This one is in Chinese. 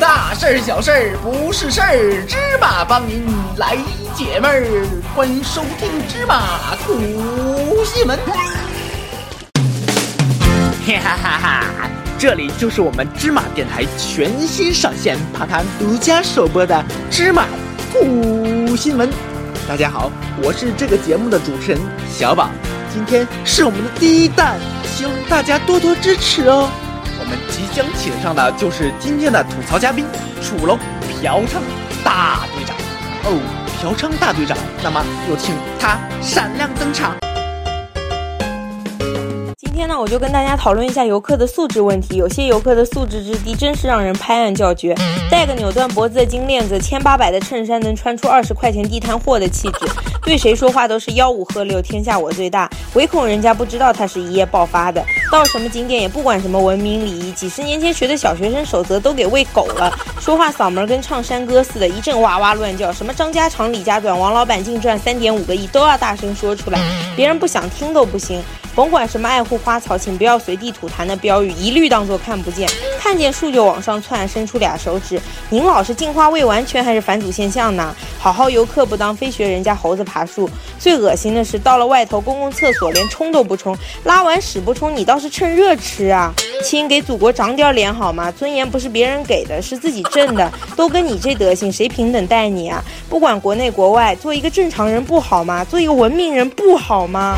大事儿小事儿不是事儿，芝麻帮您来解闷儿。欢迎收听芝麻吐新闻。哈哈哈！这里就是我们芝麻电台全新上线、帕卡独家首播的芝麻吐新闻。大家好，我是这个节目的主持人小宝，今天是我们的第一弹，希望大家多多支持哦。我们即将请上的就是今天的吐槽嘉宾楚龙嫖娼大队长哦，嫖娼大队长，那么有请他闪亮登场。那，我就跟大家讨论一下游客的素质问题。有些游客的素质之低，真是让人拍案叫绝。戴个扭断脖子的金链子，千八百的衬衫，能穿出二十块钱地摊货的气质。对谁说话都是吆五喝六，天下我最大，唯恐人家不知道他是一夜爆发的。到什么景点也不管什么文明礼仪，几十年前学的小学生守则都给喂狗了。说话嗓门跟唱山歌似的，一阵哇哇乱叫。什么张家长李家短，王老板净赚三点五个亿，都要大声说出来，别人不想听都不行。甭管什么爱护花草，请不要随地吐痰的标语，一律当做看不见。看见树就往上窜，伸出俩手指。您老是进化未完全还是返祖现象呢？好好游客不当，非学人家猴子爬树。最恶心的是，到了外头公共厕所连冲都不冲，拉完屎不冲，你倒是趁热吃啊！亲，给祖国长点脸好吗？尊严不是别人给的，是自己挣的。都跟你这德行，谁平等待你啊？不管国内国外，做一个正常人不好吗？做一个文明人不好吗？